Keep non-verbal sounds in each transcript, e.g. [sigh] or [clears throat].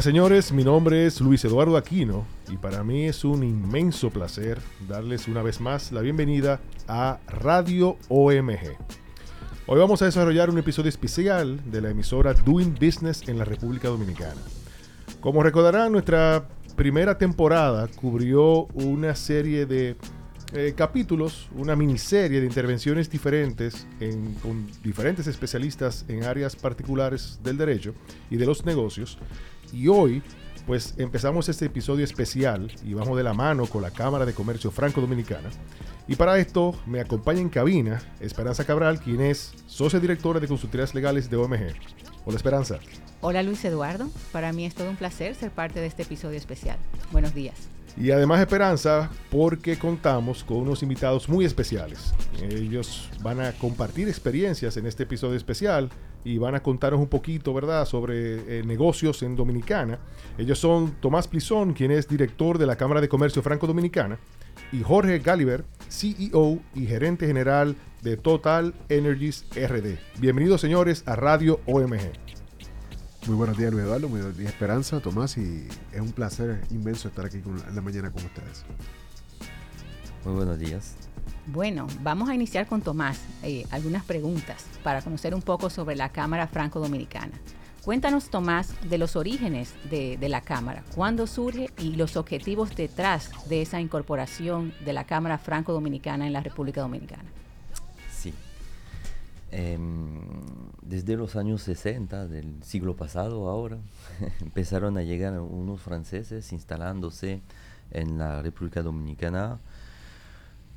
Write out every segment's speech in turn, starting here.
Hola señores, mi nombre es Luis Eduardo Aquino y para mí es un inmenso placer darles una vez más la bienvenida a Radio OMG. Hoy vamos a desarrollar un episodio especial de la emisora Doing Business en la República Dominicana. Como recordarán, nuestra primera temporada cubrió una serie de eh, capítulos, una miniserie de intervenciones diferentes con diferentes especialistas en áreas particulares del derecho y de los negocios. Y hoy, pues empezamos este episodio especial y vamos de la mano con la Cámara de Comercio Franco-Dominicana. Y para esto me acompaña en cabina Esperanza Cabral, quien es socia directora de consultorías legales de OMG. Hola Esperanza. Hola Luis Eduardo, para mí es todo un placer ser parte de este episodio especial. Buenos días. Y además esperanza porque contamos con unos invitados muy especiales. Ellos van a compartir experiencias en este episodio especial y van a contarnos un poquito, ¿verdad?, sobre eh, negocios en Dominicana. Ellos son Tomás Plizón, quien es director de la Cámara de Comercio Franco-Dominicana, y Jorge Galiber, CEO y gerente general de Total Energies RD. Bienvenidos, señores, a Radio OMG. Muy buenos días, Luis Eduardo. Muy buenos días, Esperanza, Tomás. Y es un placer inmenso estar aquí en la mañana con ustedes. Muy buenos días. Bueno, vamos a iniciar con Tomás. Eh, algunas preguntas para conocer un poco sobre la Cámara Franco-Dominicana. Cuéntanos, Tomás, de los orígenes de, de, la Cámara, cuándo surge y los objetivos detrás de esa incorporación de la Cámara Franco-Dominicana en la República Dominicana. Em, desde los años 60 del siglo pasado ahora [laughs] empezaron a llegar unos franceses instalándose en la República Dominicana,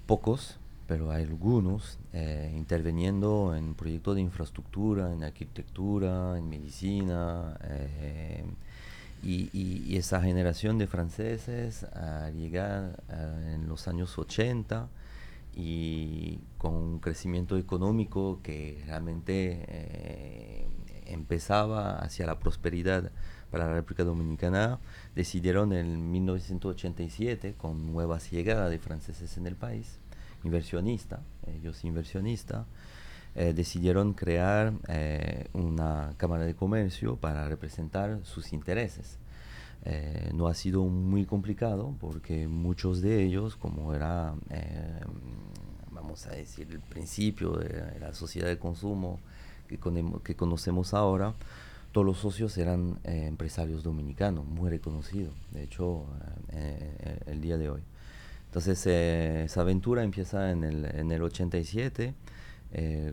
pocos, pero hay algunos, eh, interviniendo en proyectos de infraestructura, en arquitectura, en medicina, eh, y, esa generación de franceses a llegar eh, en los años 80 y con un crecimiento económico que realmente eh, empezaba hacia la prosperidad para la República Dominicana, decidieron en 1987, con nuevas llegadas de franceses en el país, inversionistas, ellos inversionistas, eh, decidieron crear eh, una Cámara de Comercio para representar sus intereses. No ha sido muy complicado porque muchos de ellos, como era vamos a decir, el principio de la sociedad de consumo que, que conocemos ahora, todos los socios eran eh, empresarios dominicanos, muy reconocidos, de hecho, eh, eh, el día de hoy. Entonces, esa aventura empieza en el, en el 87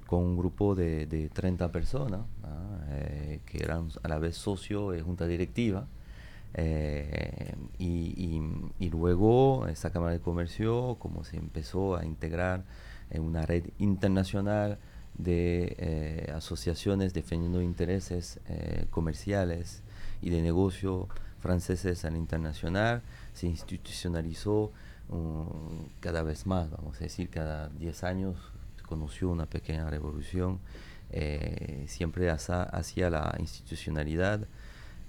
con un grupo de, de 30 personas, que eran a la vez socio y junta directiva, y, y, luego esa Cámara de Comercio, como se empezó a integrar en una red internacional de eh, asociaciones defendiendo intereses eh, comerciales y de negocio franceses al internacional, se institucionalizó um, cada vez más, vamos a decir, cada 10 años se conoció una pequeña revolución, eh, siempre hacia, la institucionalidad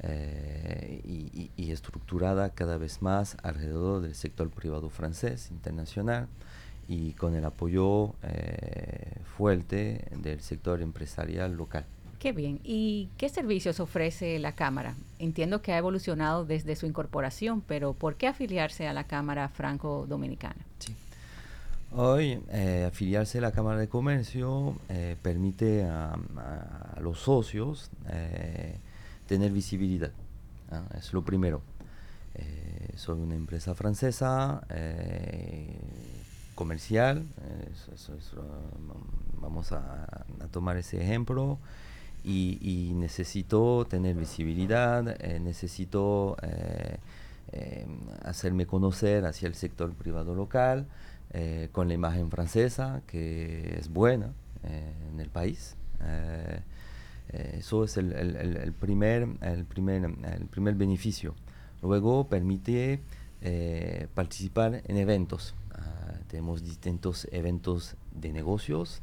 y, y, estructurada cada vez más alrededor del sector privado francés internacional y con el apoyo eh, fuerte del sector empresarial local. Qué bien. ¿Y qué servicios ofrece la Cámara? Entiendo que ha evolucionado desde su incorporación, pero ¿por qué afiliarse a la Cámara Franco-Dominicana? Sí. Hoy eh, afiliarse a la Cámara de Comercio eh, permite a, los socios tener visibilidad. Es lo primero. soy una empresa francesa comercial, vamos a, tomar ese ejemplo, y, necesito tener visibilidad, eh, necesito eh, eh, hacerme conocer hacia el sector privado local, con la imagen francesa, que es buena en el país. Eso es el, el, primer, el, primer, el primer beneficio. Luego permite participar en eventos tenemos distintos eventos de negocios,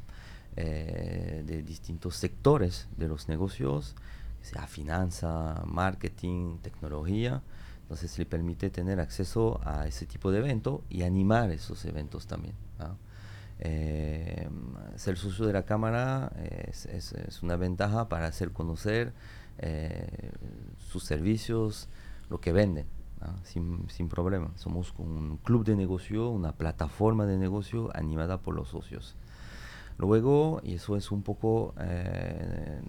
eh, de distintos sectores de los negocios, sea finanza, marketing, tecnología. Entonces le permite tener acceso a ese tipo de evento y animar esos eventos también. Eh, ser socio de la Cámara es, es, una ventaja para hacer conocer sus servicios, lo que venden. Sin, sin, problema. Somos un club de negocio, una plataforma de negocio animada por los socios. Luego, y eso es un poco eh,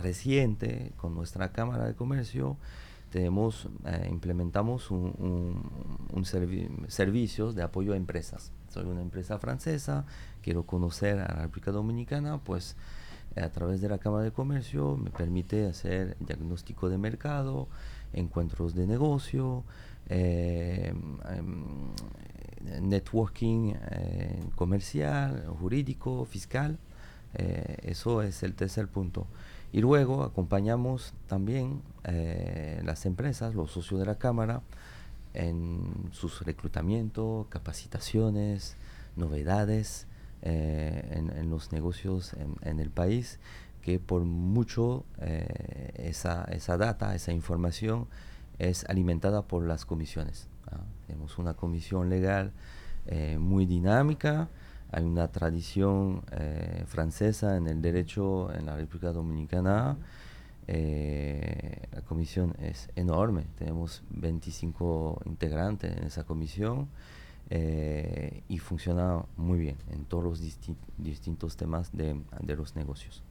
reciente, con nuestra Cámara de Comercio, tenemos, eh, implementamos un, un, servicios de apoyo a empresas. Soy una empresa francesa, quiero conocer a la República Dominicana, pues a través de la Cámara de Comercio me permite hacer diagnóstico de mercado, encuentros de negocio, eh, em, networking eh, comercial, jurídico, fiscal. Eh, eso es el tercer punto. Y luego acompañamos también las empresas, los socios de la Cámara, en sus reclutamientos, capacitaciones, novedades en, los negocios en el país que por mucho eh, esa, esa, data, esa información es alimentada por las comisiones. Tenemos una comisión legal eh, muy dinámica, hay una tradición eh, francesa en el derecho en la República Dominicana. La comisión es enorme, tenemos 25 integrantes en esa comisión y funciona muy bien en todos los distintos temas de, de los negocios.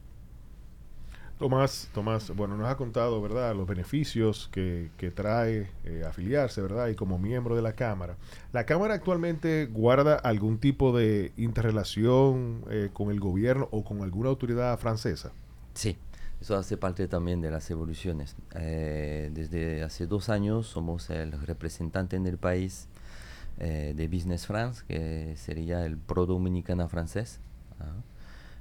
Tomás, Tomás, bueno, nos ha contado, ¿verdad?, los beneficios que, trae eh, afiliarse, ¿verdad?, y como miembro de la Cámara. ¿La Cámara actualmente guarda algún tipo de interrelación eh, con el gobierno o con alguna autoridad francesa? Sí, eso hace parte también de las evoluciones. Eh, desde hace dos años somos el representante en el país de Business France, que sería el Pro Dominicana francés. ¿ah?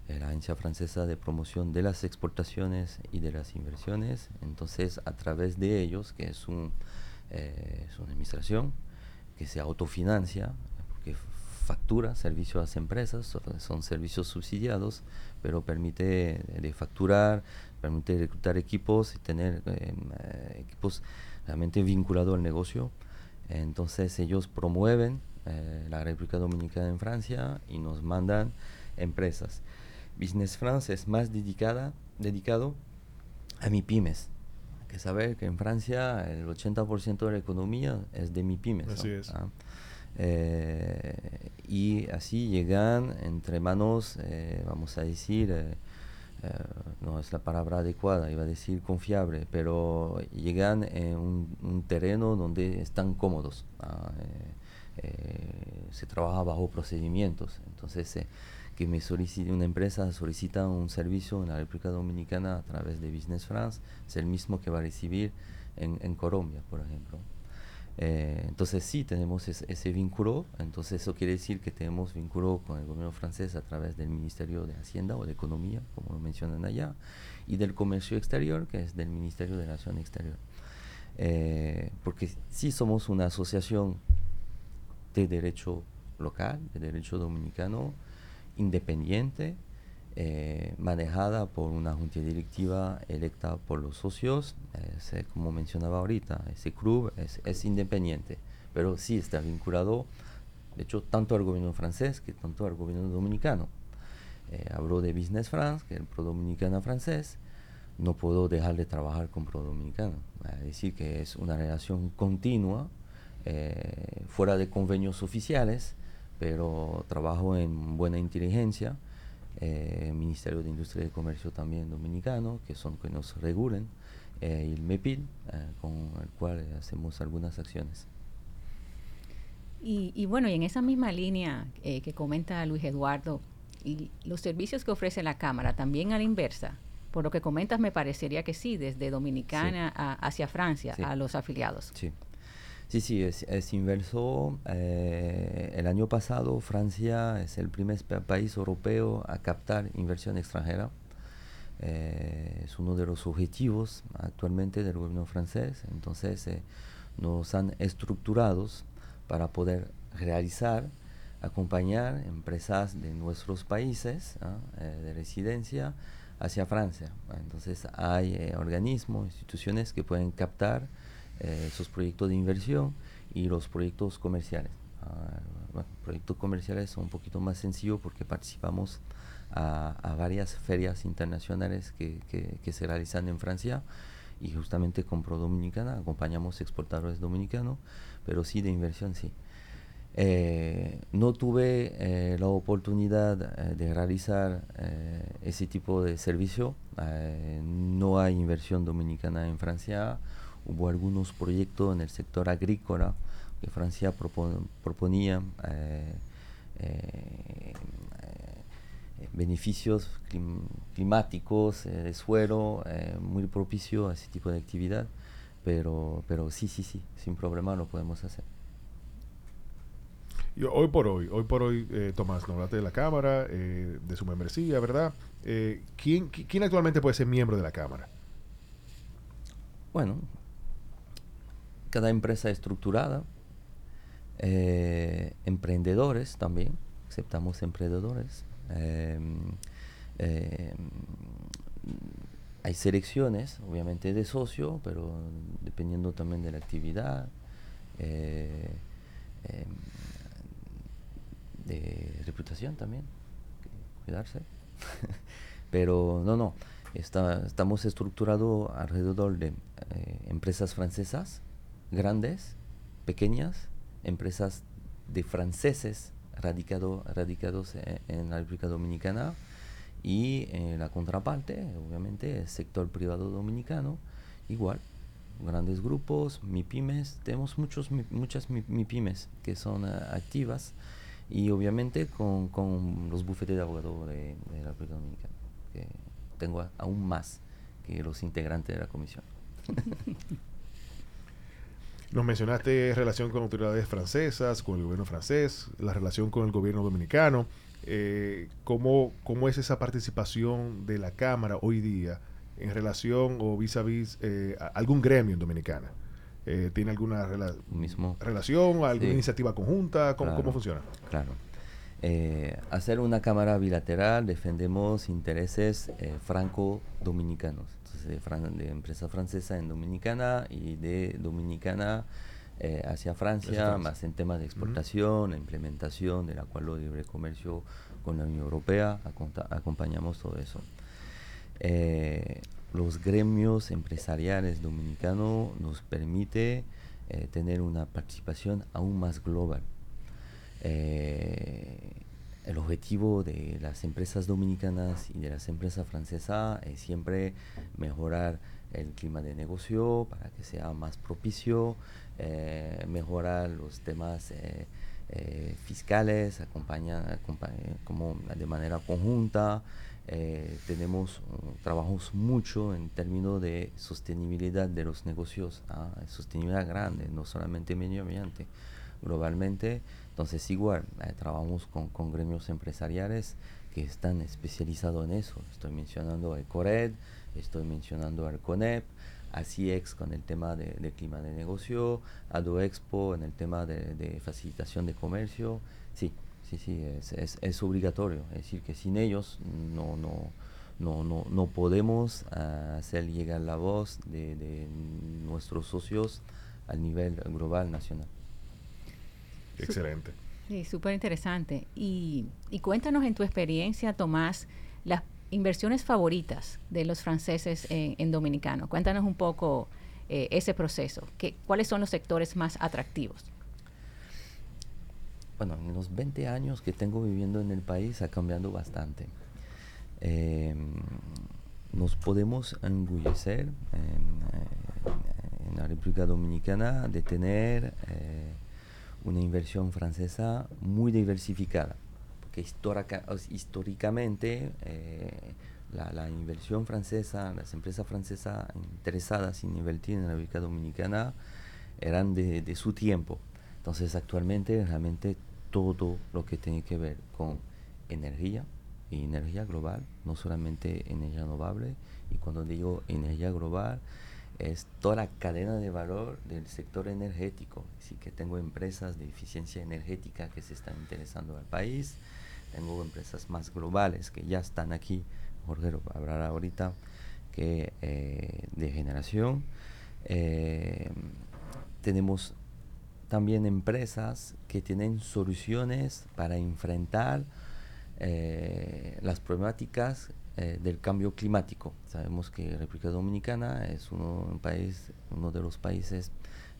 la Agencia Francesa de Promoción de las Exportaciones y de las Inversiones. Entonces, a través de ellos, que es, un, eh, es una administración que se autofinancia, porque factura servicios a las empresas, son servicios subsidiados, pero permite de facturar, permite reclutar equipos y tener em, eh, equipos realmente vinculados al negocio. Entonces ellos promueven eh, la República Dominicana en Francia y nos mandan empresas. Business France es más dedicada, dedicado a mi pymes. Hay que saber que en Francia el 80% de la economía es de mi pymes. Así es. Ah, eh, y así llegan entre manos, eh, vamos a decir, eh, no es la palabra adecuada, iba a decir confiable, pero llegan en un, terreno donde están cómodos. Ah, se trabaja bajo procedimientos. Entonces, que me solicite una empresa solicita un servicio en la República Dominicana a través de Business France, es el mismo que va a recibir en, en Colombia, por ejemplo. Eh, entonces sí tenemos ese vínculo, entonces eso quiere decir que tenemos vínculo con el gobierno francés a través del Ministerio de Hacienda o de Economía, como lo mencionan allá, y del Comercio Exterior, que es del Ministerio de la Acción Exterior. Eh, porque sí somos una asociación de derecho local, de derecho dominicano, independiente, eh, manejada por una junta directiva electa por los socios. como mencionaba ahorita, ese club es, independiente, pero sí está vinculado, de hecho, tanto al gobierno francés que tanto al gobierno dominicano. Eh, hablo de Business France, que es el Pro Dominicana francés, no puedo dejar de trabajar con Pro Dominicano. Es decir, que es una relación continua, eh, fuera de convenios oficiales, pero trabajo en buena inteligencia, eh, Ministerio de Industria y Comercio también dominicano, que son que nos regulen, eh, y el MEPIL, eh, con el cual hacemos algunas acciones. Y, y, bueno, y en esa misma línea que comenta Luis Eduardo, y los servicios que ofrece la Cámara, también a la inversa, por lo que comentas me parecería que sí, desde Dominicana hacia Francia, a los afiliados. Sí. Sí, sí, es, inverso. Eh, el año pasado Francia es el primer país europeo a captar inversión extranjera. Eh, es uno de los objetivos actualmente del gobierno francés. Entonces eh, nos han estructurado para poder realizar, acompañar empresas de nuestros países ¿ah? de residencia hacia Francia. Entonces hay organismos, instituciones que pueden captar eh, esos proyectos de inversión y los proyectos comerciales. Ah, bueno, proyectos comerciales son un poquito más sencillos porque participamos a, varias ferias internacionales que, que, se realizan en Francia y justamente compro Dominicana, acompañamos exportadores dominicanos, pero sí de inversión sí. Eh, no tuve eh, la oportunidad eh, de realizar ese tipo de servicio. no hay inversión dominicana en Francia. Hubo algunos proyectos en el sector agrícola que Francia proponía beneficios climáticos de suelo muy propicio a ese tipo de actividad. Pero, pero sí, sí, sí, sin problema lo podemos hacer hoy por hoy, hoy por hoy, eh, Tomás, nos hablaste de la Cámara, eh, de su membresía, ¿verdad? Eh, ¿quién, ¿quién, actualmente puede ser miembro de la Cámara? Bueno, cada empresa estructurada, emprendedores también, aceptamos emprendedores. hay selecciones, obviamente, de socio, pero dependiendo también de la actividad de reputación también, cuidarse. [laughs] Pero no, no, está, estamos estructurados alrededor de eh, empresas francesas, grandes, pequeñas, empresas de franceses radicado, radicados en, en la República Dominicana y en la contraparte, obviamente, el sector privado dominicano, igual, grandes grupos, MIPIMES, tenemos muchos, muchas MIPIMES que son uh, activas y obviamente con, con los bufetes de abogados de, la República Dominicana, que tengo aún más que los integrantes de la comisión. [laughs] Nos mencionaste relación con autoridades francesas, con el gobierno francés, la relación con el gobierno dominicano. Eh, ¿cómo, ¿Cómo es esa participación de la Cámara hoy día en relación o vis a vis eh, a algún gremio en Dominicana? Eh, ¿Tiene alguna Mismo. relación, alguna iniciativa conjunta? ¿Cómo, funciona? Claro. Eh, hacer una cámara bilateral defendemos intereses eh, franco-dominicanos, de, empresa francesa en Dominicana y de Dominicana hacia Francia, más en temas de exportación, implementación del acuerdo de libre comercio con la Unión Europea, acompañamos todo eso. Los gremios empresariales dominicanos nos permite eh, tener una participación aún más global. Eh, el objetivo de las empresas dominicanas y de las empresas francesas es siempre mejorar el clima de negocio para que sea más propicio, eh, mejorar los temas fiscales, acompañar como de manera conjunta, eh, tenemos uh, trabajos mucho en términos de sostenibilidad de los negocios, ¿ah? sostenibilidad grande, no solamente medio ambiente, globalmente. Entonces igual, eh, trabajamos con, con, gremios empresariales que están especializados en eso. Estoy mencionando a Ecored, estoy mencionando al CONEP, a CIEX con el tema de, clima de negocio, ADOEXPO en el tema de, de facilitación de comercio. Sí, Sí, sí, es, es, obligatorio. Es decir, que sin ellos no, no, no, no, no podemos ah, hacer llegar la voz de, nuestros socios al nivel global nacional. Excelente. Sí, súper interesante. Y, y cuéntanos en tu experiencia, Tomás, las inversiones favoritas de los franceses en, en Dominicano. Cuéntanos un poco eh, ese proceso. ¿Qué, ¿Cuáles son los sectores más atractivos? bueno, en los 20 años que tengo viviendo en el país ha cambiado bastante. Em, nos podemos engullecer en, en, la República Dominicana de tener eh, una inversión francesa muy diversificada, porque históricamente eh, la, inversión francesa, las empresas francesas interesadas en invertir en la República Dominicana eran de, de su tiempo. Entonces actualmente realmente todo lo que tiene que ver con energía y energía global, no solamente energía renovable, y cuando digo energía global es toda la cadena de valor del sector energético, así que tengo empresas de eficiencia energética que se están interesando al país, tengo empresas más globales que ya están aquí, Jorge lo hablará ahorita, que eh, de generación. Eh, tenemos también empresas que tienen soluciones para enfrentar eh, las problemáticas eh, del cambio climático. Sabemos que República Dominicana es uno, un país, uno de los países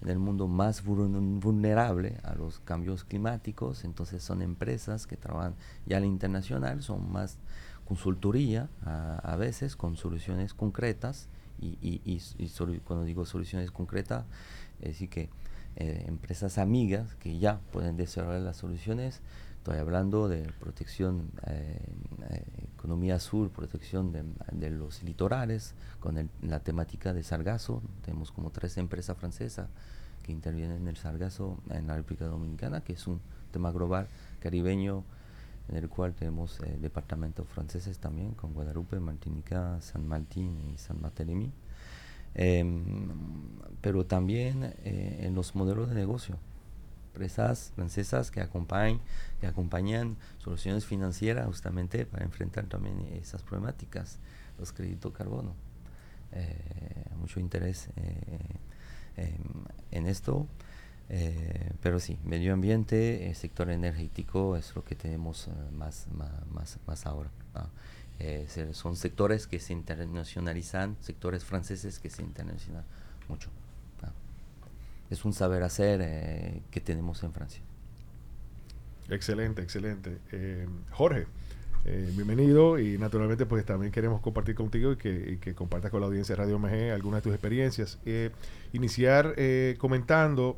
en el mundo más vulnerable a los cambios climáticos, entonces son empresas que trabajan ya al internacional, son más consultoría a, veces con soluciones concretas y, y, cuando digo soluciones concretas, es decir que eh, empresas amigas que ya pueden desarrollar las soluciones. Estoy hablando de protección, eh, eh, economía azul, protección de, los litorales, con la temática de sargazo. Tenemos como tres empresas francesas que intervienen en el sargazo en la República Dominicana, que es un tema global caribeño en el cual tenemos departamentos franceses también, con Guadalupe, Martinica, San Martín y San Bartolomé. Em, pero también eh, en los modelos de negocio. Empresas francesas que acompañan, que acompañan soluciones financieras justamente para enfrentar también esas problemáticas, los créditos carbono. Eh, mucho interés eh, en esto. pero sí, medio ambiente, sector energético es lo que tenemos más, más, más, ahora. Eh, son sectores que se internacionalizan, sectores franceses que se internacionalizan mucho. Es un saber hacer eh, que tenemos en Francia. Excelente, excelente. Eh, Jorge, bienvenido y naturalmente pues también queremos compartir contigo y que, compartas con la audiencia de Radio MG algunas de tus experiencias. iniciar comentando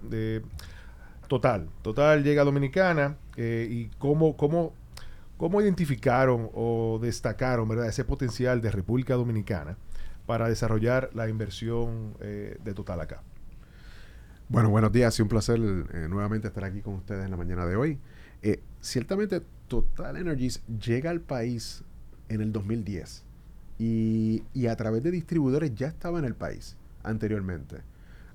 Total, Total llega a Dominicana y cómo, cómo ¿Cómo identificaron o destacaron ¿verdad? ese potencial de República Dominicana para desarrollar la inversión eh, de Total acá? Bueno, buenos días. Sido un placer eh, nuevamente estar aquí con ustedes en la mañana de hoy. Eh, ciertamente, Total Energies llega al país en el 2010 y, y, a través de distribuidores ya estaba en el país anteriormente,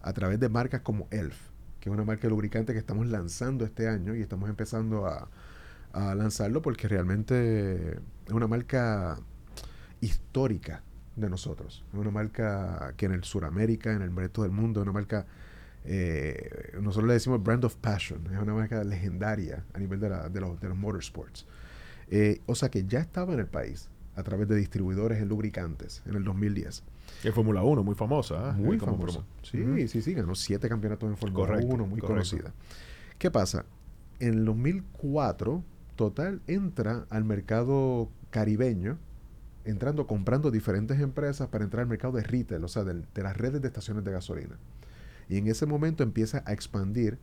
a través de marcas como ELF, que es una marca lubricante que estamos lanzando este año y estamos empezando a, a lanzarlo porque realmente es una marca histórica de nosotros. Es una marca que en el Suramérica, en el resto del mundo, es una marca, eh, nosotros le decimos brand of passion, es una marca legendaria a nivel de, de, los, de los motorsports. Eh, o sea que ya estaba en el país a través de distribuidores en lubricantes en el 2010. En Fórmula 1, muy famosa. ¿eh? Muy famosa. Sí, sí, sí, ganó siete campeonatos en Fórmula 1, muy conocida. ¿Qué pasa? En el 2004 Total entra al mercado caribeño, entrando, comprando diferentes empresas para entrar al mercado de retail, o sea, de, las redes de estaciones de gasolina. Y en ese momento empieza a expandir,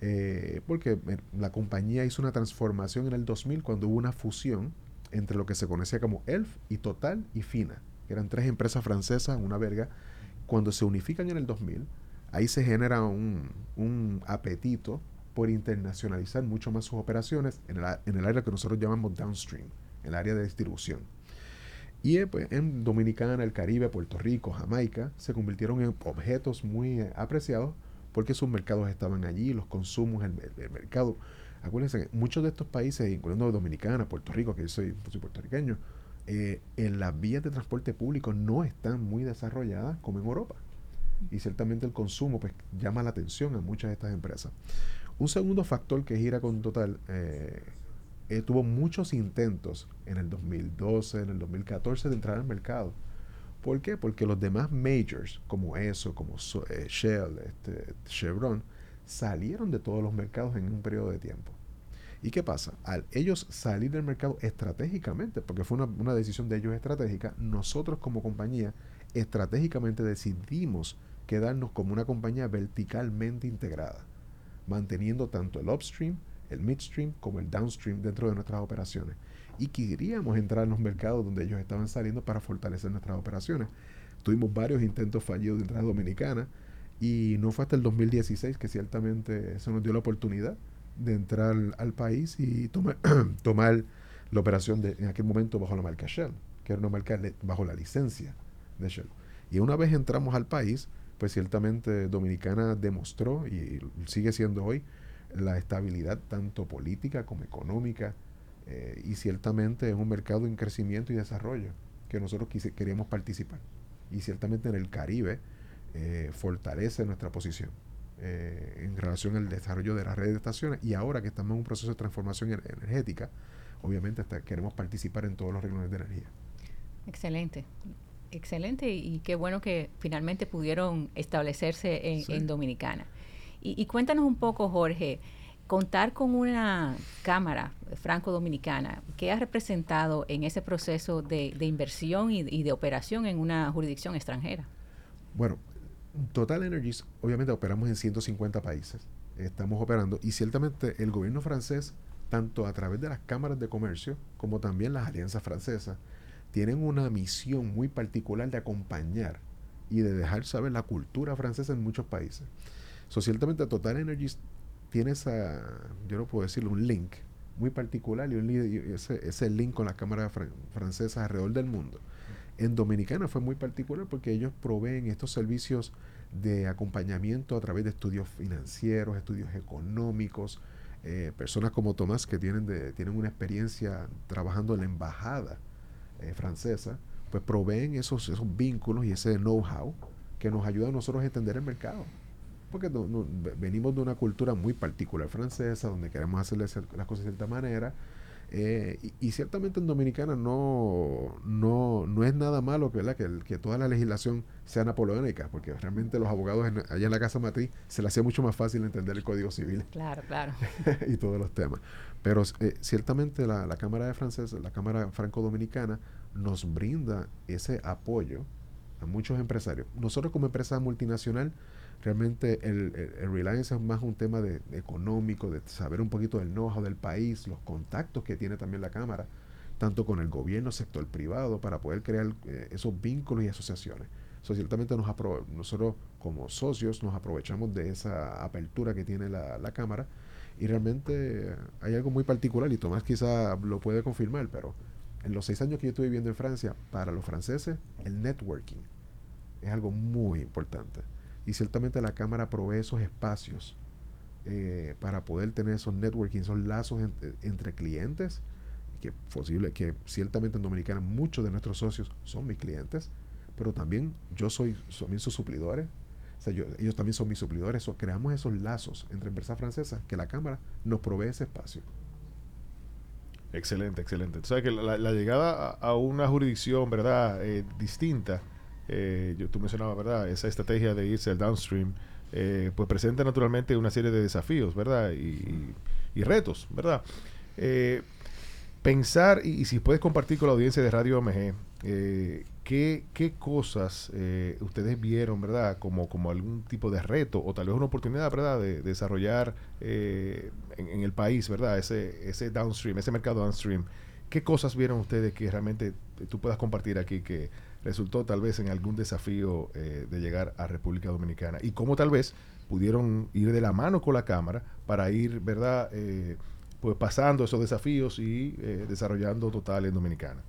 eh, porque la compañía hizo una transformación en el 2000 cuando hubo una fusión entre lo que se conocía como ELF y Total y Fina, que eran tres empresas francesas, una verga. Cuando se unifican en el 2000, ahí se genera un, un apetito por internacionalizar mucho más sus operaciones en el, en el área que nosotros llamamos downstream, en el área de distribución. Y eh, pues, en Dominicana, el Caribe, Puerto Rico, Jamaica, se convirtieron en objetos muy eh, apreciados porque sus mercados estaban allí, los consumos, el, mercado. Acuérdense que muchos de estos países, incluyendo Dominicana, Puerto Rico, que yo soy, soy puertorriqueño, eh, en las vías de transporte público no están muy desarrolladas como en Europa. Y ciertamente el consumo pues, llama la atención a muchas de estas empresas. Un segundo factor que gira con Total eh, eh, tuvo muchos intentos en el 2012, en el 2014 de entrar al mercado. ¿Por qué? Porque los demás majors, como eso, como eh, Shell, este, Chevron, salieron de todos los mercados en un periodo de tiempo. ¿Y qué pasa? Al ellos salir del mercado estratégicamente, porque fue una, una decisión de ellos estratégica, nosotros como compañía estratégicamente decidimos quedarnos como una compañía verticalmente integrada manteniendo tanto el upstream, el midstream como el downstream dentro de nuestras operaciones. Y queríamos entrar en los mercados donde ellos estaban saliendo para fortalecer nuestras operaciones. Tuvimos varios intentos fallidos de entrada dominicana y no fue hasta el 2016 que ciertamente se nos dio la oportunidad de entrar al país y tomar, [clears throat] tomar la operación de, en aquel momento bajo la marca Shell, que era una marca bajo la licencia de Shell. Y una vez entramos al país, pues ciertamente Dominicana demostró y sigue siendo hoy la estabilidad tanto política como económica eh, y ciertamente es un mercado en crecimiento y desarrollo que nosotros queríamos participar. Y ciertamente en el Caribe eh, fortalece nuestra posición eh, en relación al desarrollo de las redes de estaciones y ahora que estamos en un proceso de transformación energética, obviamente hasta queremos participar en todos los renglones de energía. Excelente. Excelente y, qué bueno que finalmente pudieron establecerse en, Dominicana. Y, cuéntanos un poco, Jorge, contar con una cámara franco-dominicana, ¿qué ha representado en ese proceso de, inversión y, de operación en una jurisdicción extranjera? Bueno, Total Energies, obviamente operamos en 150 países, estamos operando y ciertamente el gobierno francés, tanto a través de las cámaras de comercio como también las alianzas francesas, tienen una misión muy particular de acompañar y de dejar saber la cultura francesa en muchos países. So, ciertamente Total Energies tiene esa, yo no puedo decirlo, un link muy particular y, ese, ese, link con las cámaras francesas alrededor del mundo. En Dominicana fue muy particular porque ellos proveen estos servicios de acompañamiento a través de estudios financieros, estudios económicos, eh, personas como Tomás que tienen, de, tienen una experiencia trabajando en la embajada eh, francesa, pues proveen esos, esos vínculos y ese know-how que nos ayuda a nosotros a entender el mercado. Porque venimos de una cultura muy particular francesa, donde queremos hacer las cosas de cierta manera, eh, y, ciertamente en Dominicana no, no, no es nada malo ¿verdad? Que, que toda la legislación sea napoleónica, porque realmente los abogados allá en la Casa Matriz se les hacía mucho más fácil entender el Código Civil. [laughs] Claro, claro. y todos los temas. Pero eh, ciertamente la, la, Cámara de Francesa, la Cámara Franco-Dominicana, nos brinda ese apoyo a muchos empresarios. Nosotros como empresa multinacional, Realmente el, Reliance es más un tema de, económico, de saber un poquito del know-how del país, los contactos que tiene también la Cámara, tanto con el gobierno, sector privado, para poder crear eh, esos vínculos y asociaciones. So, ciertamente nos nosotros como socios nos aprovechamos de esa apertura que tiene la, la Cámara y realmente hay algo muy particular y Tomás quizá lo puede confirmar, pero en los seis años que yo estuve viviendo en Francia, para los franceses el networking es algo muy importante. Y ciertamente la Cámara provee esos espacios eh, para poder tener esos networking, esos lazos entre clientes, que posible que ciertamente en Dominicana muchos de nuestros socios son mis clientes, pero también yo soy también sus suplidores. O sea, ellos también son mis suplidores. O creamos esos lazos entre empresas francesas que la Cámara nos provee ese espacio. Excelente, excelente. O sea que la, llegada a, una jurisdicción, ¿verdad?, eh, distinta eh, yo, tú mencionabas, ¿verdad? Esa estrategia de irse al downstream, eh, pues presenta naturalmente una serie de desafíos, ¿verdad? Y, retos, ¿verdad? Eh, pensar, y, si puedes compartir con la audiencia de Radio OMG, ¿qué, ¿qué, cosas ustedes vieron, ¿verdad? Como, como algún tipo de reto o tal vez una oportunidad, ¿verdad? De, desarrollar en, en, el país, ¿verdad? Ese, ese downstream, ese mercado downstream. ¿Qué cosas vieron ustedes que realmente tú puedas compartir aquí que resultó tal vez en algún desafío eh, de llegar a República Dominicana y cómo tal vez pudieron ir de la mano con la Cámara para ir, ¿verdad?, eh, pues pasando esos desafíos y eh, desarrollando Total en Dominicana.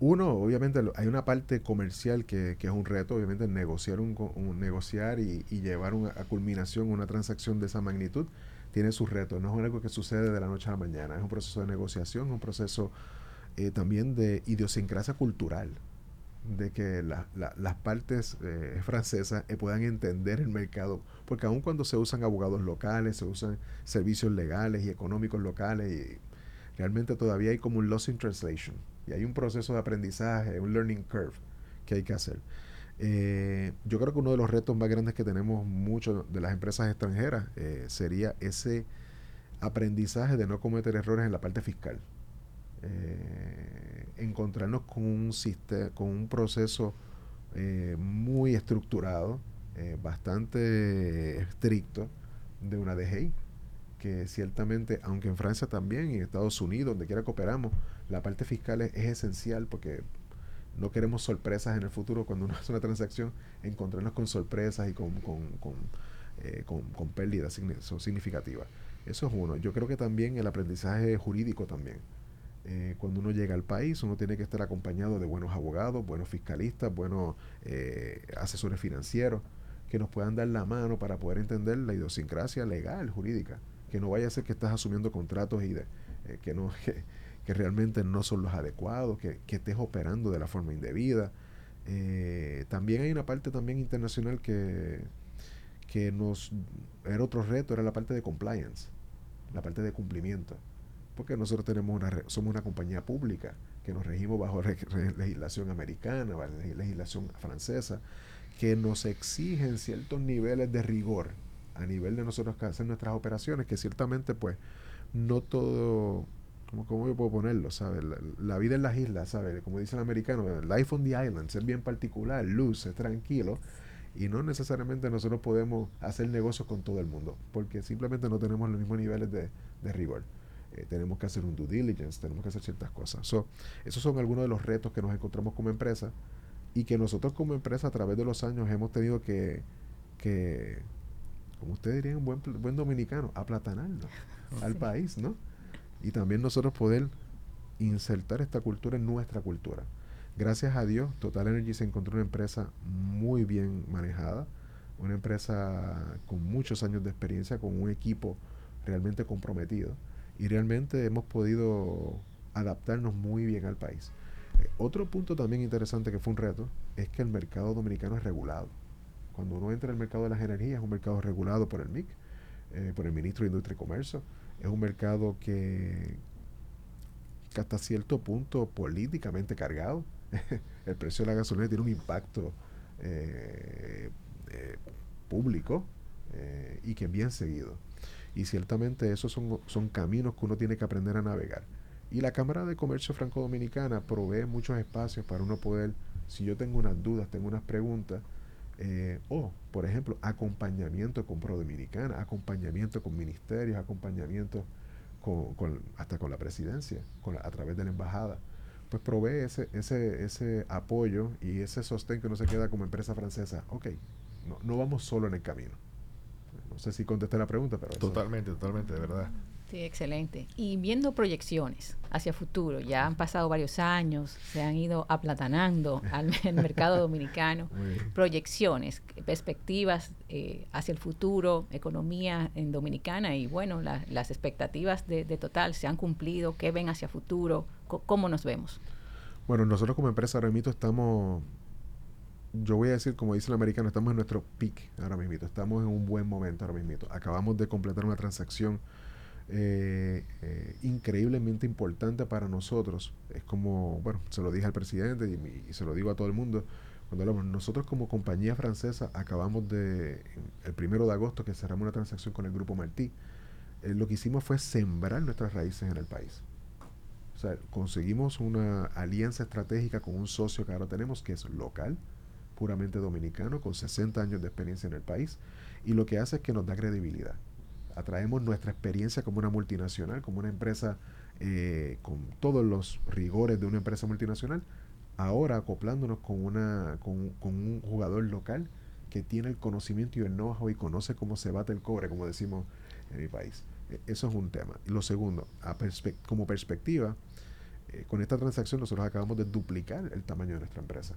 uno, obviamente, hay una parte comercial que, es un reto, obviamente, negociar, negociar y, llevar a culminación una transacción de esa magnitud tiene sus retos. No es algo que sucede de la noche a la mañana, es un proceso de negociación, un proceso eh, también de idiosincrasia cultural, de que las partes eh, francesas eh, puedan entender el mercado, porque aun cuando se usan abogados locales, se usan servicios legales y económicos locales, y realmente todavía hay como un loss in translation, y hay un proceso de aprendizaje, un learning curve que hay que hacer. yo creo que uno de los retos más grandes que tenemos muchos de las empresas extranjeras sería ese aprendizaje de no cometer errores en la parte fiscal eh, encontrarnos con un, sistema, con un proceso eh, muy estructurado, eh, bastante estricto de una DGI, que ciertamente, aunque en Francia también y en Estados Unidos, donde quiera que operamos, la parte fiscal es, esencial porque no queremos sorpresas en el futuro cuando uno [laughs] hace una transacción, encontrarnos con sorpresas y con, con, con, eh, con pérdidas significativas. Eso es uno. Yo creo que también el aprendizaje jurídico también. Eh, cuando uno llega al país, uno tiene que estar acompañado de buenos abogados, buenos fiscalistas, buenos eh, asesores financieros, que nos puedan dar la mano para poder entender la idiosincrasia legal, jurídica. Que no vaya a ser que estás asumiendo contratos y de, eh, que, no, [laughs] que, realmente no son los adecuados, que, que estés operando de la forma indebida. también hay una parte también internacional que, que nos era otro reto, era la parte de compliance la parte de cumplimiento. Porque nosotros tenemos una, somos una compañía pública que nos regimos bajo legislación americana, bajo legislación francesa, que nos exigen ciertos niveles de rigor a nivel de nosotros que hacer nuestras operaciones, que ciertamente pues no todo, ¿cómo, cómo yo puedo ponerlo? ¿sabes? La, vida en las islas, ¿sabes? Como dice el americano, life on the island, ser bien particular, luz, ser tranquilo, y no necesariamente nosotros podemos hacer negocios con todo el mundo, porque simplemente no tenemos los mismos niveles de, rigor. Eh, tenemos que hacer un due diligence, tenemos que hacer ciertas cosas. So, esos son algunos de los retos que nos encontramos como empresa y que nosotros como empresa a través de los años hemos tenido que, que como usted diría un buen, buen dominicano, aplatanarlo [laughs] al país, ¿no? Y también nosotros poder insertar esta cultura en nuestra cultura. Gracias a Dios, Total Energy se encontró una empresa muy bien manejada, una empresa con muchos años de experiencia, con un equipo realmente comprometido y realmente hemos podido adaptarnos muy bien al país. Eh, otro punto también interesante que fue un reto es que el mercado dominicano es regulado. Cuando uno entra en el mercado de las energías, es un mercado regulado por el MIC, eh, por el Ministro de Industria y Comercio. Es un mercado que, hasta cierto punto políticamente cargado. [laughs] el precio de la gasolina tiene un impacto eh, público y que bien seguido. Y ciertamente esos son, son caminos que uno tiene que aprender a navegar. Y la Cámara de Comercio Franco-Dominicana provee muchos espacios para uno poder, si yo tengo unas dudas, tengo unas preguntas, eh, o, por ejemplo, acompañamiento con Pro Dominicana, acompañamiento con ministerios, acompañamiento con, hasta con la presidencia, a través de la embajada. Pues provee ese, ese, ese apoyo y ese sostén que no se queda como empresa francesa. Ok, no, no vamos solo en el camino. No sé si contesté la pregunta, pero... Totalmente, totalmente, de verdad. Sí, excelente. Y viendo proyecciones hacia futuro, ya han pasado varios años, se han ido aplatanando [laughs] al mercado dominicano, proyecciones, perspectivas eh, hacia el futuro, economía en Dominicana y bueno, las expectativas de, Total se han cumplido, ¿qué ven hacia futuro? ¿Cómo nos vemos? Bueno, nosotros como empresa Remito estamos, yo voy a decir como dice el americano, estamos en nuestro peak ahora mismo, estamos en un buen momento ahora mismo. Acabamos de completar una transacción eh, eh, increíblemente importante para nosotros. Es como, bueno, se lo dije al presidente y, se lo digo a todo el mundo. Cuando hablamos, nosotros como compañía francesa acabamos de, el primero de agosto que cerramos una transacción con el grupo Martí, eh, lo que hicimos fue sembrar nuestras raíces en el país. O sea, conseguimos una alianza estratégica con un socio que ahora tenemos que es local, puramente dominicano, con 60 años de experiencia en el país, y lo que hace es que nos da credibilidad atraemos nuestra experiencia como una multinacional, como una empresa eh, con todos los rigores de una empresa multinacional, ahora acoplándonos con, una, con, un jugador local que tiene el conocimiento y el know-how y conoce cómo se bate el cobre, como decimos en mi país. E, eso es un tema. lo segundo, como perspectiva, eh, con esta transacción nosotros acabamos de duplicar el tamaño de nuestra empresa.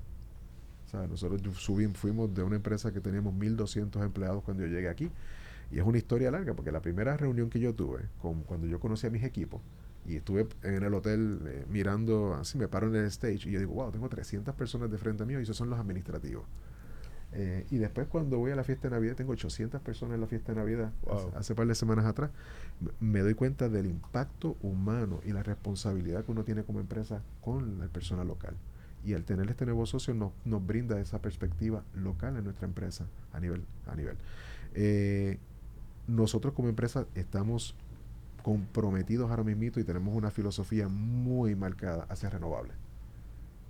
O sea, nosotros subimos, fuimos de una empresa que teníamos 1.200 empleados cuando yo llegué aquí y es una historia larga, porque la primera reunión que yo tuve, con, cuando yo conocí a mis equipos, y estuve en el hotel eh, mirando, así me paro en el stage, y yo digo, wow, tengo 300 personas de frente a mí, y esos son los administrativos. Eh, y después cuando voy a la fiesta de Navidad, tengo 800 personas en la fiesta de Navidad, hace, hace par de semanas atrás, me doy cuenta del impacto humano y la responsabilidad que uno tiene como empresa con la persona local. Y al tener este nuevo socio nos, nos brinda esa perspectiva local en nuestra empresa a nivel. A nivel. Eh, nosotros como empresa estamos comprometidos ahora mismo y tenemos una filosofía muy marcada hacia renovables.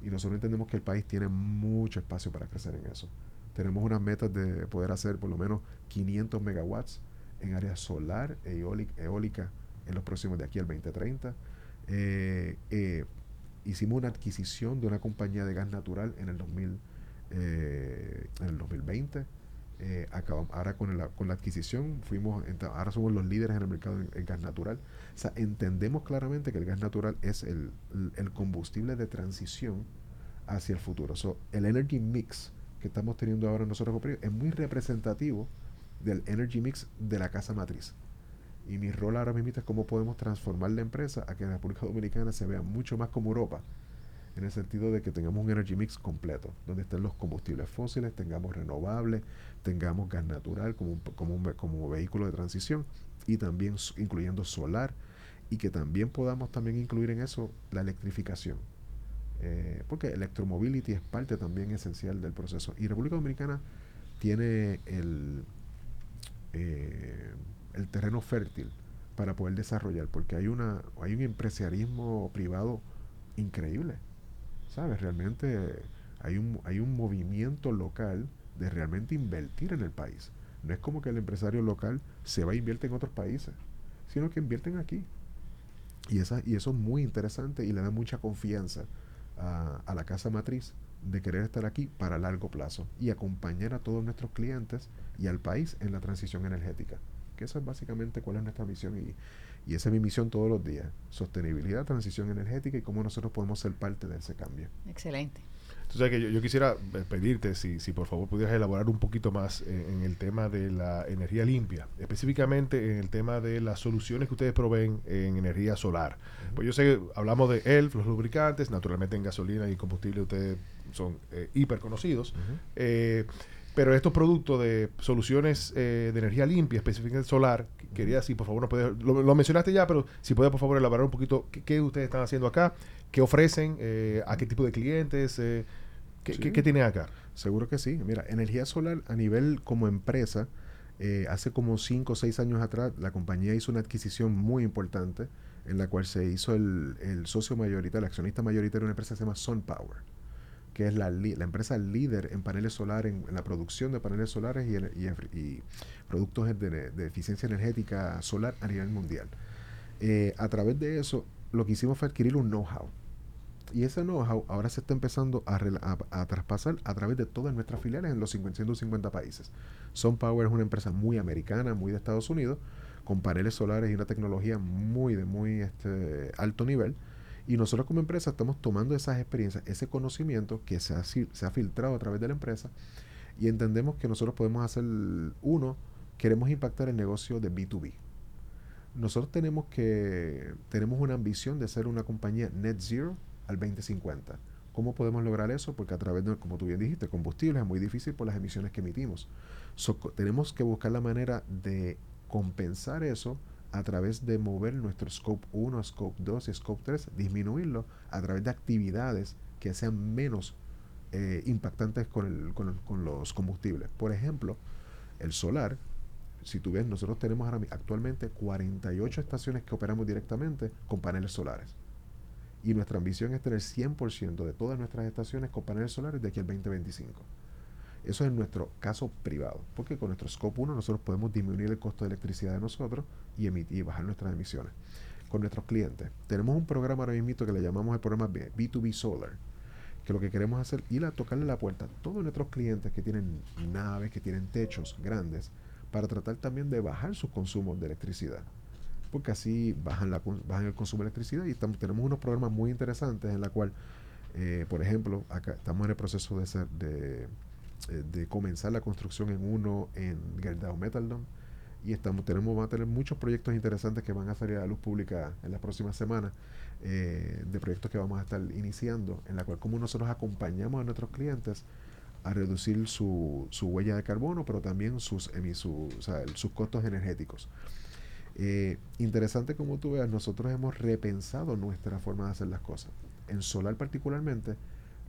Y nosotros entendemos que el país tiene mucho espacio para crecer en eso. Tenemos unas metas de poder hacer por lo menos 500 megawatts en área solar e eólica en los próximos de aquí al 2030. Eh, eh, hicimos una adquisición de una compañía de gas natural en el, 2000, eh, en el 2020 eh, ahora con la, con la adquisición, fuimos, ahora somos los líderes en el mercado del gas natural. O sea, entendemos claramente que el gas natural es el, combustible de transición hacia el futuro. So, el energy mix que estamos teniendo ahora nosotros es muy representativo del energy mix de la casa matriz. Y mi rol ahora mismo es cómo podemos transformar la empresa a que la República Dominicana se vea mucho más como Europa en el sentido de que tengamos un energy mix completo, donde estén los combustibles fósiles, tengamos renovables, tengamos gas natural como, como, vehículo de transición y también incluyendo solar y que también podamos también incluir en eso la electrificación. Eh, porque electromobility es parte también esencial del proceso. Y República Dominicana tiene el, eh, el terreno fértil para poder desarrollar, porque hay, una, hay un empresarialismo privado increíble. ¿Sabes? Realmente hay un, hay un movimiento local de realmente invertir en el país. No es como que el empresario local se va a invierte en otros países, sino que invierten aquí. Y, esa, y eso es muy interesante y le da mucha confianza a, a la casa matriz de querer estar aquí para largo plazo y acompañar a todos nuestros clientes y al país en la transición energética. Que eso es básicamente cuál es nuestra misión y, y esa es mi misión todos los días. Sostenibilidad, transición energética y cómo nosotros podemos ser parte de ese cambio. Excelente. Entonces, que yo, quisiera eh, pedirte si, si por favor pudieras elaborar un poquito más en, el tema de la energía limpia, específicamente en el tema de las soluciones que ustedes proveen en energía solar. Pues yo sé que hablamos de ELF, los lubricantes, naturalmente en gasolina y combustible ustedes son eh, hiper conocidos. eh, pero estos productos de soluciones eh, de energía limpia, específicamente solar, quería si por favor no puedes, lo, mencionaste ya, pero si puedes por favor elaborar un poquito qué, ustedes están haciendo acá, qué ofrecen, eh, a qué tipo de clientes, eh, qué, qué, tienen acá. Seguro que sí. Mira, energía solar a nivel como empresa, hace como 5 o 6 años atrás, la compañía hizo una adquisición muy importante en la cual se hizo el, el socio mayoritario, el accionista mayoritario de una empresa que se llama SunPower que es la, la empresa líder en paneles solares, en, la producción de paneles solares y, y, productos de, eficiencia energética solar a nivel mundial. Eh, a través de eso, lo que hicimos fue adquirir un know-how. Y ese know-how ahora se está empezando a, a, traspasar a través de todas nuestras filiales en los 150 países. SunPower es una empresa muy americana, muy de Estados Unidos, con paneles solares y una tecnología muy de muy este, alto nivel y nosotros como empresa estamos tomando esas experiencias, ese conocimiento que se ha, se ha filtrado a través de la empresa y entendemos que nosotros podemos hacer, uno, queremos impactar el negocio de B2B. Nosotros tenemos que, tenemos una ambición de ser una compañía net zero al 2050. ¿Cómo podemos lograr eso? Porque a través de, como tú bien dijiste, combustibles es muy difícil por las emisiones que emitimos. tenemos que buscar la manera de compensar eso a través de mover nuestro Scope 1, Scope 2 y Scope 3, disminuirlo a través de actividades que sean menos eh, impactantes con, con, los combustibles. Por ejemplo, el solar, si tú ves, nosotros tenemos ahora actualmente 48 estaciones que operamos directamente con paneles solares. Y nuestra ambición es tener 100% de todas nuestras estaciones con paneles solares de aquí al 2025. Eso es nuestro caso privado, porque con nuestro Scope 1 nosotros podemos disminuir el costo de electricidad de nosotros y, emitir, y bajar nuestras emisiones. Con nuestros clientes, tenemos un programa ahora mismo que le llamamos el programa B2B Solar, que lo que queremos hacer es ir a tocarle la puerta a todos nuestros clientes que tienen naves, que tienen techos grandes, para tratar también de bajar sus consumos de electricidad. Porque así bajan, la, bajan el consumo de electricidad y tenemos unos programas muy interesantes en la cual, eh, por ejemplo, acá estamos en el proceso de, ser, de eh, de comenzar la construcción en uno en Gerdau Metaldom y estamos tenemos vamos a tener muchos proyectos interesantes que van a salir a la luz pública en las próximas semanas eh, de proyectos que vamos a estar iniciando en la cual como nosotros acompañamos a nuestros clientes a reducir su, su huella de carbono pero también sus sus costos energéticos. Eh, interesante como tú veas nosotros hemos repensado nuestra forma de hacer las cosas. En solar particularmente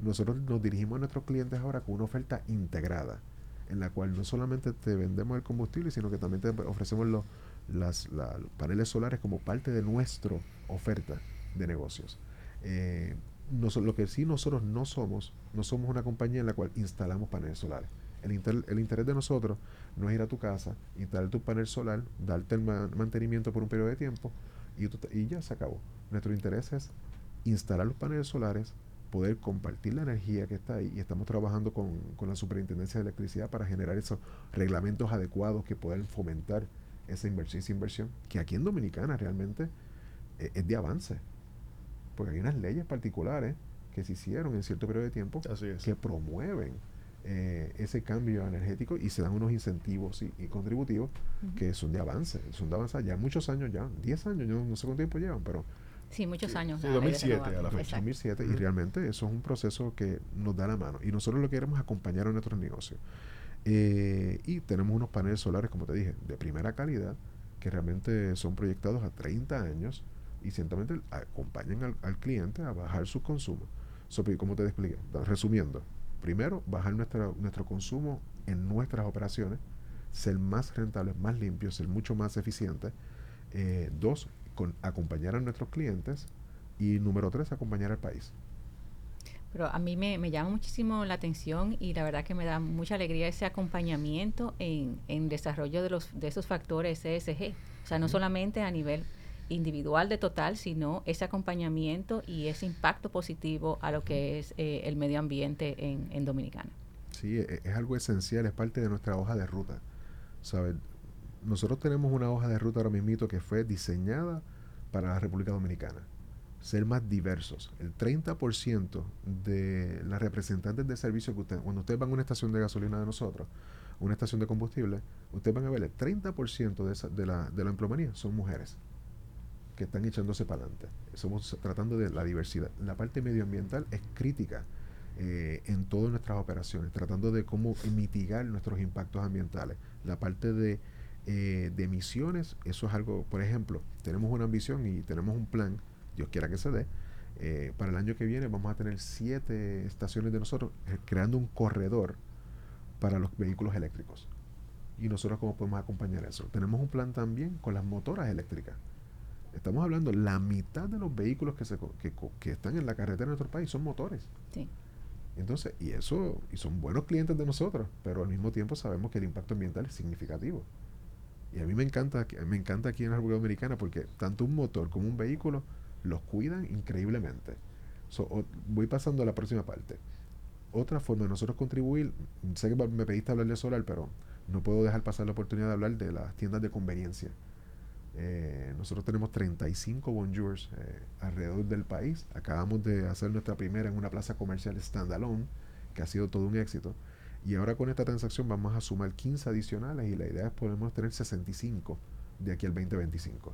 nosotros nos dirigimos a nuestros clientes ahora con una oferta integrada, en la cual no solamente te vendemos el combustible, sino que también te ofrecemos los las, paneles solares como parte de nuestra oferta de negocios. Eh, lo que sí nosotros no somos, no somos una compañía en la cual instalamos paneles solares. El, el interés de nosotros no es ir a tu casa, instalar tu panel solar, darte el mantenimiento por un periodo de tiempo y, y ya se acabó. Nuestro interés es instalar los paneles solares, poder compartir la energía que está ahí y estamos trabajando con, la Superintendencia de Electricidad para generar esos reglamentos adecuados que puedan fomentar esa inversión, esa inversión que aquí en Dominicana realmente eh, es, de avance. Porque hay unas leyes particulares que se hicieron en cierto periodo de tiempo que promueven eh, ese cambio energético y se dan unos incentivos y, contributivos que son de avance, son de avance ya muchos años ya, 10 años, yo no sé cuánto tiempo llevan, pero Sí, muchos años. Sí, 2007 a la fecha. 2007 y realmente eso es un proceso que nos da la mano y nosotros lo que queremos es acompañar a nuestros negocios. Eh, y tenemos unos paneles solares, como te dije, de primera calidad que realmente son proyectados a 30 años y ciertamente acompañan al, cliente a bajar su consumo. como te expliqué, resumiendo, primero, bajar nuestra, nuestro consumo en nuestras operaciones, ser más rentables, más limpios, ser mucho más eficientes. Eh, dos, con acompañar a nuestros clientes. Y número tres, acompañar al país. Pero a mí me, llama muchísimo la atención y la verdad que me da mucha alegría ese acompañamiento en, en desarrollo de, los, de esos factores ESG. O sea, no solamente a nivel individual de total, sino ese acompañamiento y ese impacto positivo a lo que es eh, el medio ambiente en, en Dominicana. Sí, e, es, algo esencial, es parte de nuestra hoja de ruta. ¿Sabes? Nosotros tenemos una hoja de ruta ahora mismo que fue diseñada para la República Dominicana. Ser más diversos. El 30% de las representantes de servicio que ustedes, cuando ustedes van a una estación de gasolina de nosotros, una estación de combustible, ustedes van a ver el 30% de, esa, de, la, de la empleomanía son mujeres que están echándose para adelante. Estamos tratando de la diversidad. La parte medioambiental es crítica eh, en todas nuestras operaciones, tratando de cómo mitigar nuestros impactos ambientales. La parte de, eh, de emisiones, eso es algo, por ejemplo, tenemos una ambición y tenemos un plan, Dios quiera que se dé, eh, para el año que viene vamos a tener siete estaciones de nosotros creando un corredor para los vehículos eléctricos. Y nosotros cómo podemos acompañar eso. Tenemos un plan también con las motoras eléctricas. Estamos hablando, la mitad de los vehículos que, se, que, que están en la carretera de nuestro país son motores. Sí. Entonces, y eso, y son buenos clientes de nosotros, pero al mismo tiempo sabemos que el impacto ambiental es significativo. Y a mí me encanta, me encanta aquí en la República Dominicana porque tanto un motor como un vehículo los cuidan increíblemente. voy pasando a la próxima parte. Otra forma de nosotros contribuir, sé que me pediste hablar de solar, pero no puedo dejar pasar la oportunidad de hablar de las tiendas de conveniencia. Eh, nosotros tenemos 35 Bonjours eh, alrededor del país. Acabamos de hacer nuestra primera en una plaza comercial standalone, que ha sido todo un éxito. Y ahora con esta transacción vamos a sumar 15 adicionales y la idea es podemos tener 65 de aquí al 2025.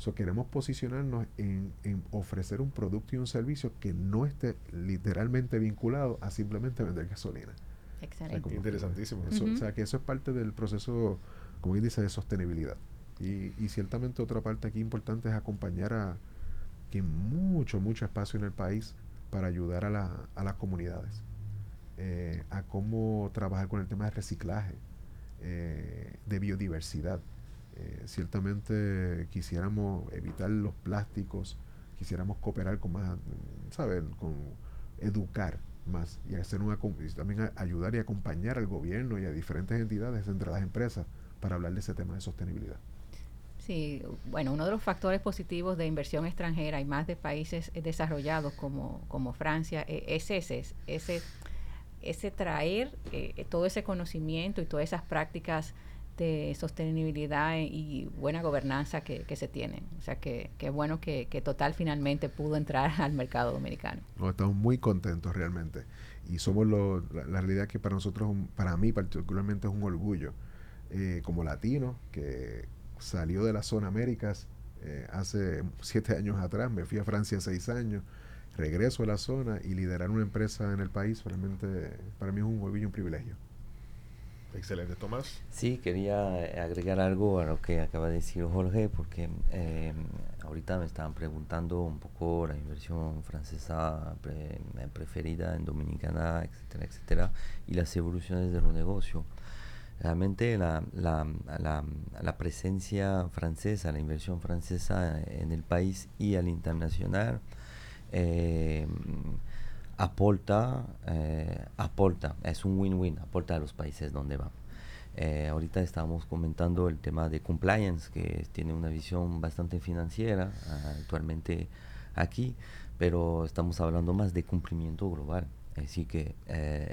So, queremos posicionarnos en, ofrecer un producto y un servicio que no esté literalmente vinculado a simplemente vender gasolina. Excelente. Interesantísimo. O sea, que eso es parte del proceso, como dice, de sostenibilidad. Y, ciertamente otra parte aquí importante es acompañar a que hay mucho, mucho espacio en el país para ayudar a, la, a las comunidades, eh, a cómo trabajar con el tema de reciclaje, eh, de biodiversidad. Eh, ciertamente quisiéramos evitar los plásticos, quisiéramos cooperar con más, ¿saben? Con educar más y hacer una también ayudar y acompañar al gobierno y a diferentes entidades entre las empresas para hablar de ese tema de sostenibilidad. Sí, bueno, uno de los factores positivos de inversión extranjera y más de países desarrollados como, como Francia eh, es ese, ese, ese traer eh, todo ese conocimiento y todas esas prácticas de sostenibilidad y buena gobernanza que, se tienen. O sea, que, que bueno que, Total finalmente pudo entrar al mercado dominicano. estamos muy contentos realmente. Y somos lo, la, realidad que para nosotros, para mí particularmente es un orgullo eh, como latino que salió de la zona Américas eh, hace siete años atrás, me fui a Francia seis años, regreso a la zona y liderar una empresa en el país realmente para mí es un orgullo y un privilegio. Excelente, Tomás. Sí, quería eh, agregar algo a lo que acaba de decir Jorge, porque eh, ahorita me estaban preguntando un poco la inversión francesa preferida en Dominicana, etcétera, etcétera, y las evoluciones de los negocios. Realmente la, la, la, presencia francesa, la inversión francesa en el país y al internacional eh, aporta, eh, aporta, es un win-win, aporta a los países donde va. Eh, ahorita estamos comentando el tema de compliance, que tiene una visión bastante financiera actualmente aquí, pero estamos hablando más de cumplimiento global. Así que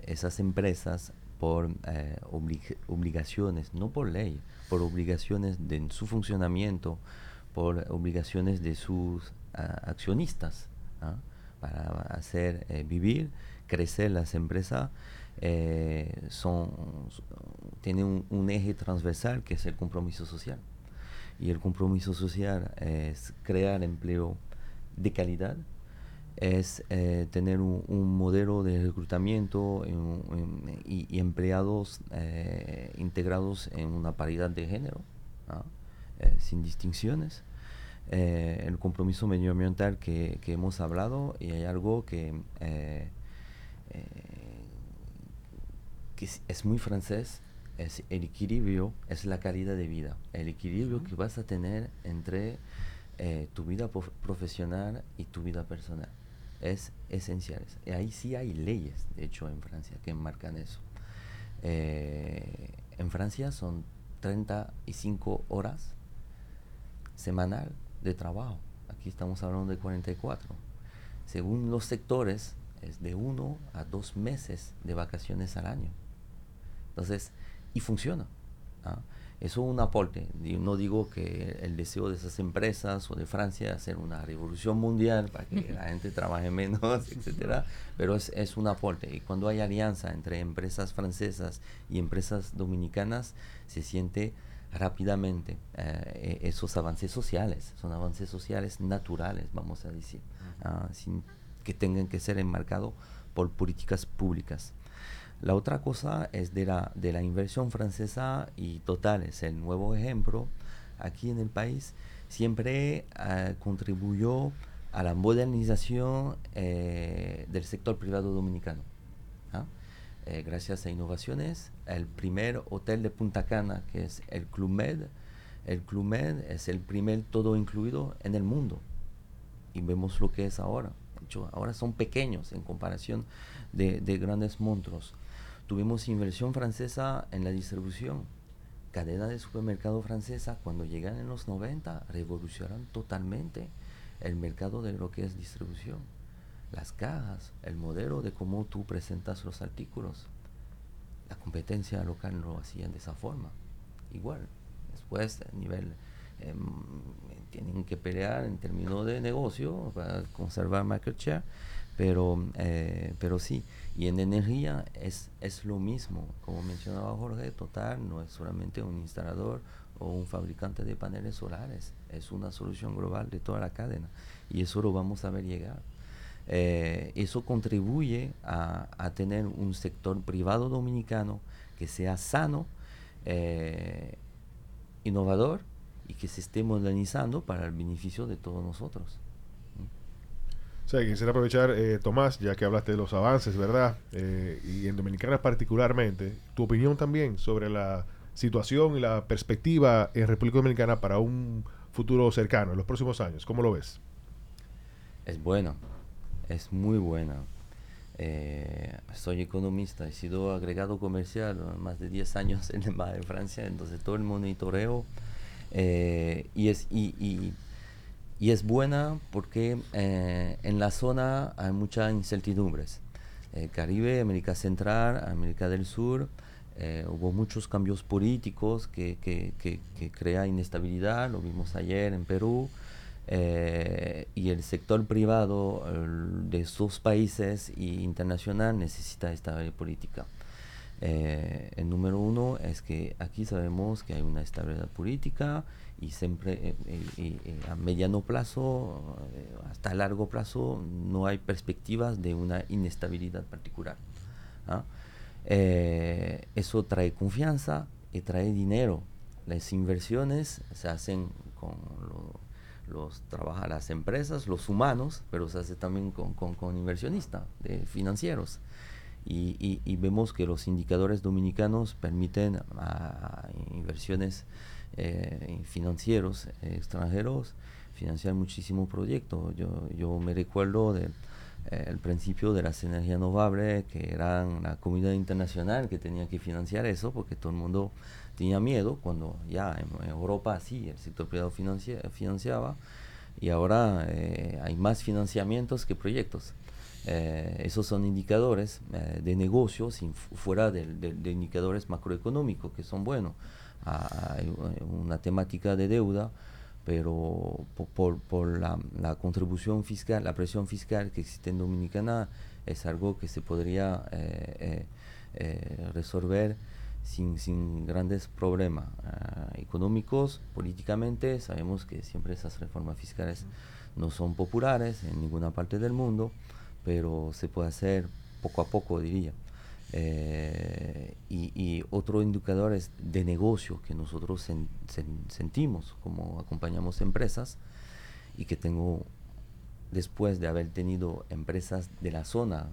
esas empresas por obligaciones, no por ley, por obligaciones de su funcionamiento, por obligaciones de sus ah, accionistas, ¿ah? para hacer eh, vivir, crecer las empresas, eh, son, tienen un, eje transversal que es el compromiso social. Y el compromiso social es crear empleo de calidad, es eh, tener un, modelo de reclutamiento y, empleados eh, integrados en una paridad de género, eh, sin distinciones. El compromiso medioambiental que, que, hemos hablado y hay algo que, que es, muy francés, es el equilibrio, es la calidad de vida, el equilibrio que vas a tener entre tu vida profesional y tu vida personal es esencial. Y ahí sí hay leyes, de hecho, en Francia, que marcan eso. Eh, en Francia son 35 horas semanal de trabajo. Aquí estamos hablando de 44. Según los sectores, es de uno a dos meses de vacaciones al año. Entonces, y funciona. ¿ah? Eso es un aporte. No digo que el deseo de esas empresas o de Francia hacer una revolución mundial para que la [laughs] gente trabaje menos, etcétera, pero es, es, un aporte. Y cuando hay alianza entre empresas francesas y empresas dominicanas, se siente rápidamente eh, e, esos avances sociales. Son avances sociales naturales, vamos a decir, ah, sin que tengan que ser enmarcados por políticas públicas. La otra cosa es de la, de la inversión francesa y total, es el nuevo ejemplo. Aquí en el país siempre uh, contribuyó a la modernización eh, del sector privado dominicano. Eh, gracias a innovaciones, el primer hotel de Punta Cana, que es el Club Med, el Club Med es el primer todo incluido en el mundo. Y vemos lo que es ahora. Hecho, ahora son pequeños en comparación de, de grandes monstruos. Tuvimos inversión francesa en la distribución. Cadena de supermercado francesa, cuando llegan en los 90, revolucionaron totalmente el mercado de lo que es distribución. Las cajas, el modelo de cómo tú presentas los artículos. La competencia local lo hacían de esa forma. Igual, después a nivel em, tienen que pelear en términos de negocio para conservar market share pero, eh, pero sí, y en energía es, es lo mismo, como mencionaba Jorge, Total no es solamente un instalador o un fabricante de paneles solares, es una solución global de toda la cadena y eso lo vamos a ver llegar. Eh, eso contribuye a, a, tener un sector privado dominicano que sea sano, eh, innovador y que se esté modernizando para el beneficio de todos nosotros. O sea, quisiera aprovechar, eh, Tomás, ya que hablaste de los avances, ¿verdad? Eh, y en Dominicana particularmente, tu opinión también sobre la situación y la perspectiva en República Dominicana para un futuro cercano, en los próximos años. ¿Cómo lo ves? Es bueno, es muy buena. Eh, soy economista, he sido agregado comercial más de 10 años en mar de Francia, entonces todo el monitoreo y es y y es buena porque eh, en la zona hay muchas incertidumbres. Eh, Caribe, América Central, América del Sur, eh, hubo muchos cambios políticos que, que, que, crea inestabilidad, lo vimos ayer en Perú, y el sector privado de esos países y internacional necesita estabilidad política. el número uno es que aquí sabemos que hay una estabilidad política y siempre eh, eh, eh, a mediano plazo, hasta largo plazo, no hay perspectivas de una inestabilidad particular. ¿ah? eso trae confianza y trae dinero. Las inversiones se hacen con los trabaja las empresas, los humanos, pero se hace también con, con, inversionistas de financieros. Y, y, vemos que los indicadores dominicanos permiten a inversiones eh, financieros eh, extranjeros financiar muchísimos proyectos. Yo, yo me recuerdo del eh, principio de las energías renovables, que eran la comunidad internacional que tenía que financiar eso, porque todo el mundo tenía miedo cuando ya en, Europa sí, el sector privado financiaba, y ahora hay más financiamientos que proyectos. esos son indicadores de negocios fuera de, de indicadores macroeconómicos que son buenos hay una temática de deuda, pero por, la, contribución fiscal, la presión fiscal que existe en Dominicana es algo que se podría eh, eh, eh, resolver sin, sin, grandes problemas. Ah, y económicos, políticamente, sabemos que siempre esas reformas fiscales no son populares en ninguna parte del mundo, pero se puede hacer poco a poco, diría. Eh, y, otro indicador es de negocio que nosotros sentimos como acompañamos empresas y que tengo después de haber tenido empresas de la zona,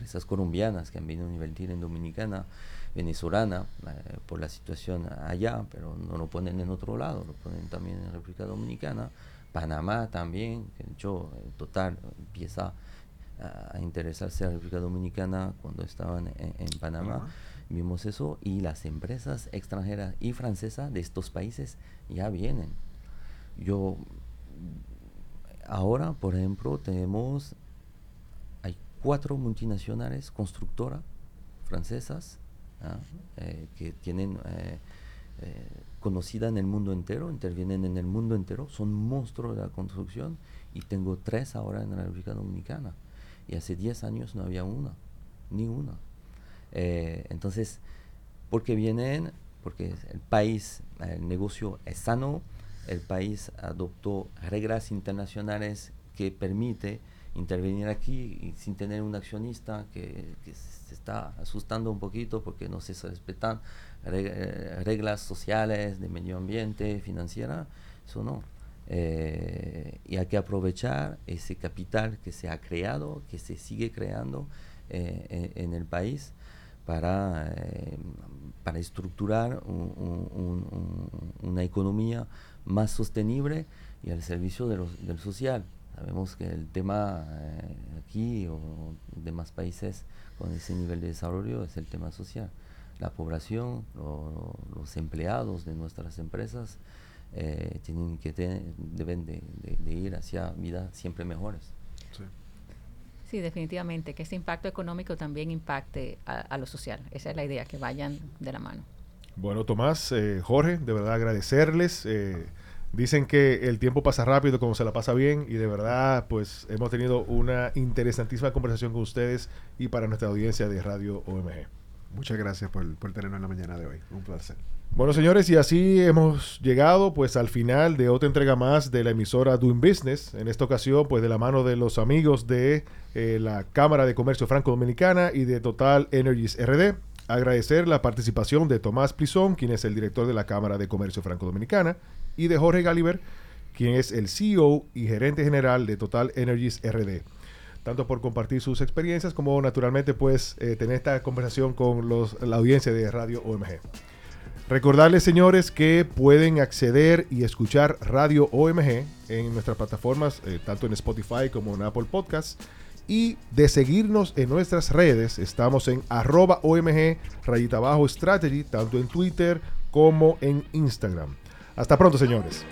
empresas colombianas que han venido a invertir en Dominicana, venezolana, eh, por la situación allá, pero no lo ponen en otro lado, lo ponen también en República Dominicana, Panamá también, que de hecho el total empieza a, interesarse a la República Dominicana cuando estaban en, Panamá. Vimos eso y las empresas extranjeras y francesas de estos países ya vienen. Yo ahora, por ejemplo, tenemos cuatro multinacionales constructoras francesas ¿ah? eh, que tienen eh, eh, conocida en el mundo entero, intervienen en el mundo entero, son monstruos de la construcción y tengo tres ahora en la República Dominicana. Y hace 10 años no había una, ni una. Entonces, porque vienen, porque el país, el negocio es sano, el país adoptó reglas internacionales que permite intervenir aquí sin tener un accionista que, se está asustando un poquito porque no se respetan eh, reglas sociales de medio ambiente, financiera, eso no. Eh, y hay que aprovechar ese capital que se ha creado, que se sigue creando eh, en, el país para, para estructurar una economía más sostenible y al servicio de del social. Sabemos que el tema aquí o demás países con ese nivel de desarrollo es el tema social. La población, los empleados de nuestras empresas, eh, tienen que deben de, ir hacia vidas siempre mejores. Sí. definitivamente, que ese impacto económico también impacte a, lo social. Esa es la idea, que vayan de la mano. Bueno, Tomás, eh, Jorge, de verdad agradecerles. Eh, dicen que el tiempo pasa rápido como se la pasa bien y de verdad pues hemos tenido una interesantísima conversación con ustedes y para nuestra audiencia de Radio OMG. Muchas gracias por, por tenernos en la mañana de hoy. Un placer. Bueno, señores, y así hemos llegado pues al final de otra entrega más de la emisora Doing Business. En esta ocasión, pues de la mano de los amigos de eh, la Cámara de Comercio Franco-Dominicana y de Total Energies RD. Agradecer la participación de Tomás Plizón, quien es el director de la Cámara de Comercio Franco-Dominicana, y de Jorge Galiber, quien es el CEO y gerente general de Total Energies RD tanto por compartir sus experiencias como naturalmente pues eh, tener esta conversación con los, la audiencia de Radio OMG. Recordarles, señores, que pueden acceder y escuchar Radio OMG en nuestras plataformas, eh, tanto en Spotify como en Apple Podcasts. Y de seguirnos en nuestras redes, estamos en arroba OMG rayita abajo strategy, tanto en Twitter como en Instagram. Hasta pronto, señores.